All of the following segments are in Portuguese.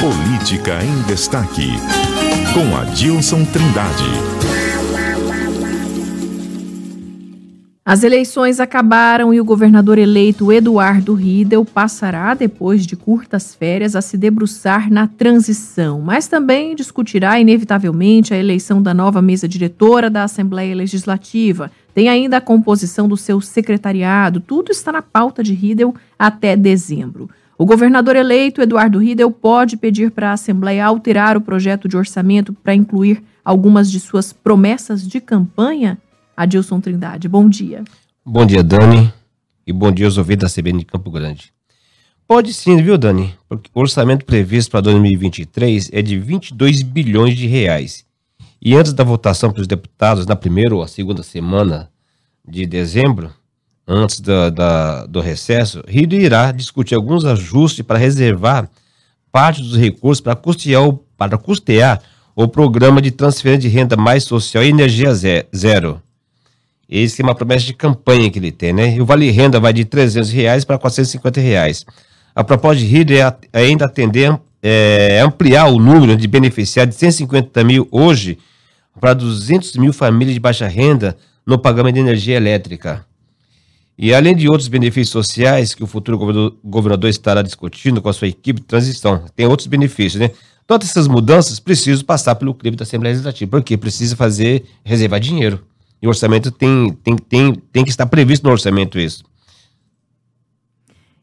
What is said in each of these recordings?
Política em Destaque, com Adilson Trindade. As eleições acabaram e o governador eleito Eduardo Riedel passará, depois de curtas férias, a se debruçar na transição, mas também discutirá, inevitavelmente, a eleição da nova mesa diretora da Assembleia Legislativa. Tem ainda a composição do seu secretariado, tudo está na pauta de Riedel até dezembro. O governador eleito, Eduardo Riedel, pode pedir para a Assembleia alterar o projeto de orçamento para incluir algumas de suas promessas de campanha? Adilson Trindade, bom dia. Bom dia, Dani, e bom dia aos ouvintes da CBN de Campo Grande. Pode sim, viu, Dani? Porque o orçamento previsto para 2023 é de 22 bilhões de reais. E antes da votação para os deputados, na primeira ou segunda semana de dezembro, antes da, da, do recesso, Rio irá discutir alguns ajustes para reservar parte dos recursos para custear, o, para custear o programa de transferência de renda mais social e energia zero. Esse é uma promessa de campanha que ele tem, né? E o Vale Renda vai de 300 reais para 450 reais. A proposta de Rio é ainda atender, é, ampliar o número de beneficiários de 150 mil hoje para 200 mil famílias de baixa renda no pagamento de energia elétrica. E além de outros benefícios sociais que o futuro governador, governador estará discutindo com a sua equipe de transição, tem outros benefícios, né? Todas essas mudanças precisam passar pelo crivo da Assembleia Legislativa, porque precisa fazer, reservar dinheiro. E o orçamento tem, tem, tem, tem que estar previsto no orçamento isso.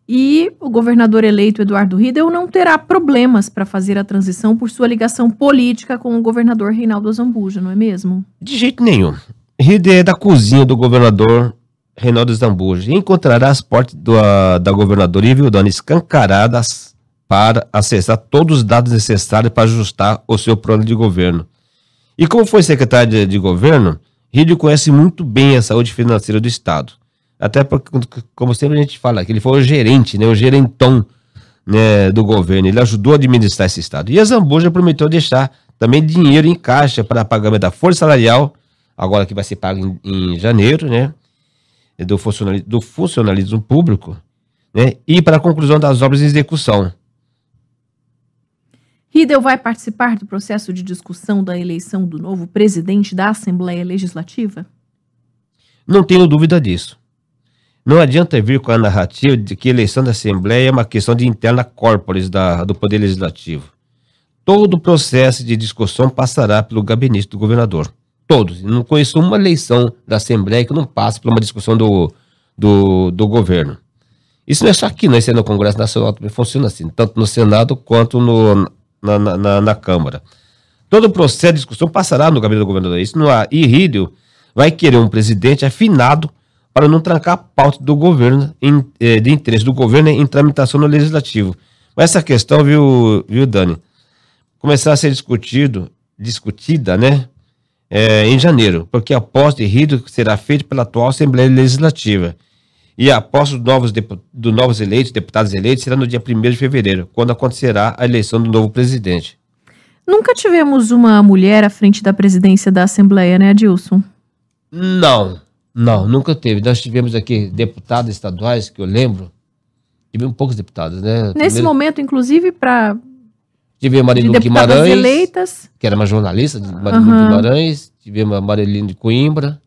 E o governador eleito Eduardo Riedel não terá problemas para fazer a transição por sua ligação política com o governador Reinaldo Azambuja, não é mesmo? De jeito nenhum. Riedel é da cozinha do governador Reinaldo Zambuja, encontrará as portas do, a, da governadoria Vildana escancaradas para acessar todos os dados necessários para ajustar o seu plano de governo. E como foi secretário de, de governo, Rídio conhece muito bem a saúde financeira do Estado. Até porque, como sempre a gente fala, que ele foi o gerente, né, o gerentão né, do governo. Ele ajudou a administrar esse Estado. E a Zambuja prometeu deixar também dinheiro em caixa para pagamento da folha salarial, agora que vai ser pago em, em janeiro, né? Do funcionalismo, do funcionalismo público né, e para a conclusão das obras em execução. Riedel vai participar do processo de discussão da eleição do novo presidente da Assembleia Legislativa? Não tenho dúvida disso. Não adianta vir com a narrativa de que a eleição da Assembleia é uma questão de interna corporis da, do Poder Legislativo. Todo o processo de discussão passará pelo gabinete do governador. Todos. Não conheço uma eleição da Assembleia que não passe por uma discussão do, do, do governo. Isso não é só aqui, não, isso é no Congresso Nacional também funciona assim, tanto no Senado quanto no, na, na, na Câmara. Todo o processo de discussão passará no gabinete do governador. Isso não há. E Rídio vai querer um presidente afinado para não trancar a pauta do governo, em, eh, de interesse do governo em tramitação no legislativo. Mas essa questão, viu, viu Dani, começar a ser discutido, discutida, né, é, em janeiro, porque a posse de Rio será feita pela atual Assembleia Legislativa. E a posse dos novos, do novos eleitos, deputados eleitos, será no dia 1 de fevereiro, quando acontecerá a eleição do novo presidente. Nunca tivemos uma mulher à frente da presidência da Assembleia, né, Adilson? Não, não, nunca teve. Nós tivemos aqui deputados estaduais, que eu lembro, tivemos poucos deputados, né? Nesse Primeiro... momento, inclusive, para Tivemos a Marilu Guimarães, eleitas. que era uma jornalista de Marilu uhum. Guimarães. Tivemos a Marilene de Coimbra.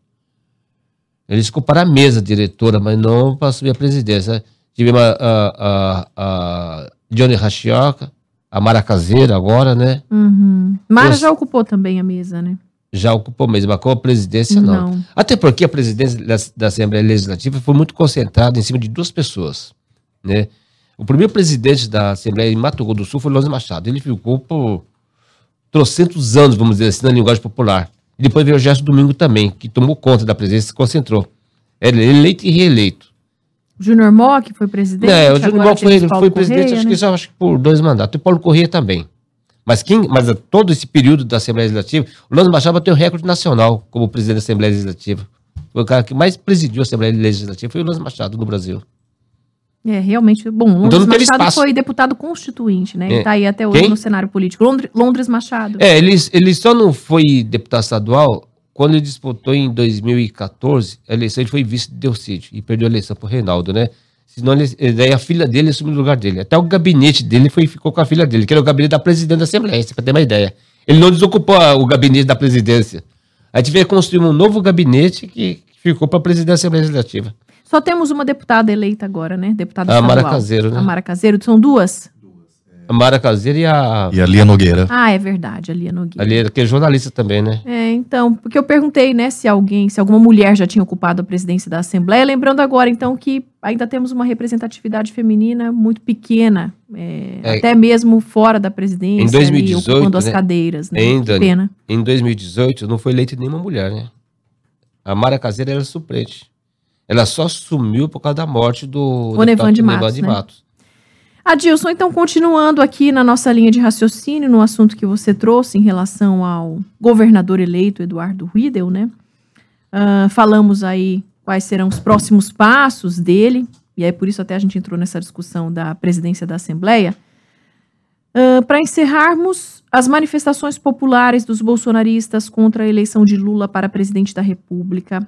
Eles ocuparam a mesa diretora, mas não para assumir a presidência. Tivemos a, a, a, a Johnny Rachioca, a Mara Caseira agora, né? Uhum. Mara Eu, já ocupou também a mesa, né? Já ocupou mesmo, mas com a presidência não. não. Até porque a presidência da, da Assembleia Legislativa foi muito concentrada em cima de duas pessoas, né? O primeiro presidente da Assembleia em Mato Grosso do Sul foi Lózio Machado. Ele ficou por trocentos anos, vamos dizer assim, na linguagem popular. E depois veio o Gerson Domingo também, que tomou conta da presidência e se concentrou. Ele é eleito e reeleito. Júnior Mock foi presidente? É, o Júnior Mock foi, foi presidente, Correia, acho, né? que acho que por dois mandatos. E Paulo Corrêa também. Mas quem, mas todo esse período da Assembleia Legislativa, o Lózio Machado bateu o recorde nacional como presidente da Assembleia Legislativa. Foi o cara que mais presidiu a Assembleia Legislativa, foi o Lózio Machado no Brasil. É, realmente, bom, Londres então Machado foi deputado constituinte, né? É. Ele tá aí até hoje Quem? no cenário político. Londres, Londres Machado. É, ele, ele só não foi deputado estadual quando ele disputou em 2014 a eleição, ele foi vice de Delcídio e perdeu a eleição pro Reinaldo, né? Senão ele, daí a filha dele assumiu o lugar dele. Até o gabinete dele foi, ficou com a filha dele, que era o gabinete da presidente da Assembleia, para ter uma ideia. Ele não desocupou o gabinete da presidência. A gente veio construir um novo gabinete que ficou para a presidência Legislativa. Só temos uma deputada eleita agora, né? Deputada a Mara Caseiro, né? A Mara Caseiro. São duas? A Mara Caseiro e a... E a Lia Nogueira. Ah, é verdade, a Lia Nogueira. A Lia, que é jornalista também, né? É, então, porque eu perguntei, né, se alguém, se alguma mulher já tinha ocupado a presidência da Assembleia, lembrando agora, então, que ainda temos uma representatividade feminina muito pequena, é, é, até mesmo fora da presidência, em 2018, ali, ocupando né? as cadeiras, né? Em, que pena. Em 2018, não foi eleita nenhuma mulher, né? A Mara Caseira era suplente. Ela só sumiu por causa da morte do... Onevan de Matos, de Matos. Né? Adilson, então, continuando aqui na nossa linha de raciocínio, no assunto que você trouxe em relação ao governador eleito Eduardo Riedel, né? Uh, falamos aí quais serão os próximos passos dele, e aí por isso até a gente entrou nessa discussão da presidência da Assembleia. Uh, para encerrarmos, as manifestações populares dos bolsonaristas contra a eleição de Lula para presidente da República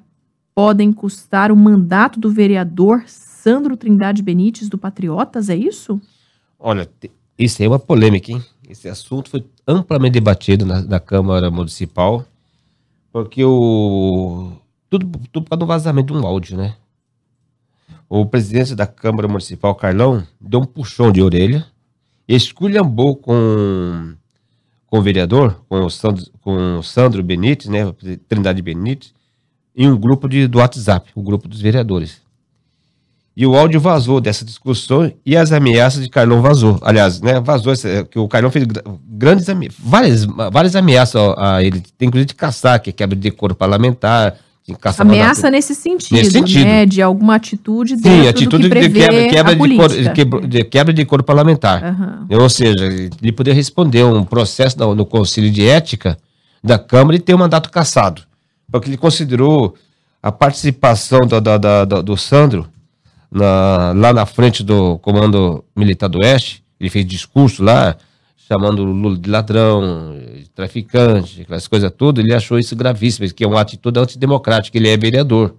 podem custar o mandato do vereador Sandro Trindade Benites do Patriotas, é isso? Olha, isso é uma polêmica, hein? Esse assunto foi amplamente debatido na, na Câmara Municipal, porque o. Tudo, tudo por causa do vazamento de um áudio, né? O presidente da Câmara Municipal, Carlão, deu um puxão de orelha, esculhambou com, com o vereador, com o Sandro, com o Sandro Benites, né? Trindade Benites, em um grupo de, do WhatsApp, o grupo dos vereadores. E o áudio vazou dessa discussão e as ameaças de Carlão vazou. Aliás, né, vazou que o Carlão fez grandes várias, várias ameaças a ele, tem inclusive de caçar, que é quebra de decoro parlamentar, Ameaça nesse sentido, nesse sentido, né? De alguma atitude Sim, atitude de quebra, quebra de, cor, de, quebra de coro parlamentar. Uhum. Ou seja, ele poderia responder um processo no, no Conselho de Ética da Câmara e ter um mandato cassado. Porque ele considerou a participação do, Sandro na, lá na frente do Comando Militar do Oeste, ele fez discurso lá, chamando o Lula de ladrão, de traficante, aquelas coisas tudo, ele achou isso gravíssimo, que é uma atitude antidemocrática, ele é vereador.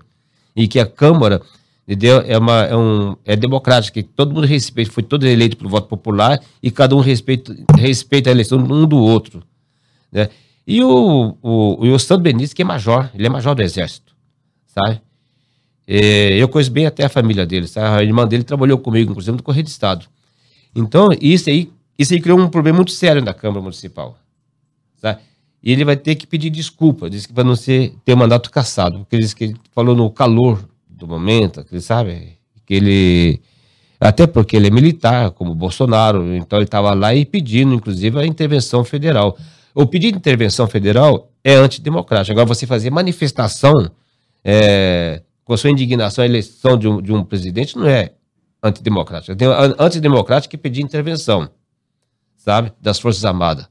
E que a Câmara entendeu? É, uma, é, um, é democrática, que todo mundo respeita, foi todo eleito pelo voto popular e cada um respeita, respeita a eleição um do outro. Né? E o, o, o Santo Benítez, que é major, ele é major do Exército, sabe? É, eu conheço bem até a família dele, sabe? a irmã dele trabalhou comigo, inclusive no Correio de Estado. Então, isso aí, isso aí criou um problema muito sério na Câmara Municipal. Sabe? E ele vai ter que pedir desculpa, disse que vai não ser, ter mandato cassado, porque ele disse que ele falou no calor do momento, que ele sabe, que ele. Até porque ele é militar, como Bolsonaro, então ele estava lá e pedindo, inclusive, a intervenção federal. O pedido de intervenção federal é antidemocrático. Agora, você fazer manifestação é, com a sua indignação a eleição de um, de um presidente não é antidemocrática. Tem antidemocrática que pedir intervenção, sabe, das Forças Armadas.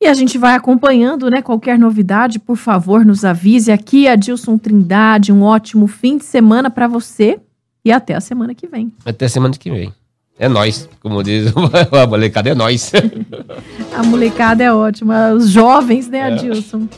E a gente vai acompanhando, né? Qualquer novidade, por favor, nos avise aqui. Adilson Trindade, um ótimo fim de semana para você e até a semana que vem. Até a semana que vem. É nós, como diz a molecada, é nós. a molecada é ótima, os jovens, né, é. Adilson? É.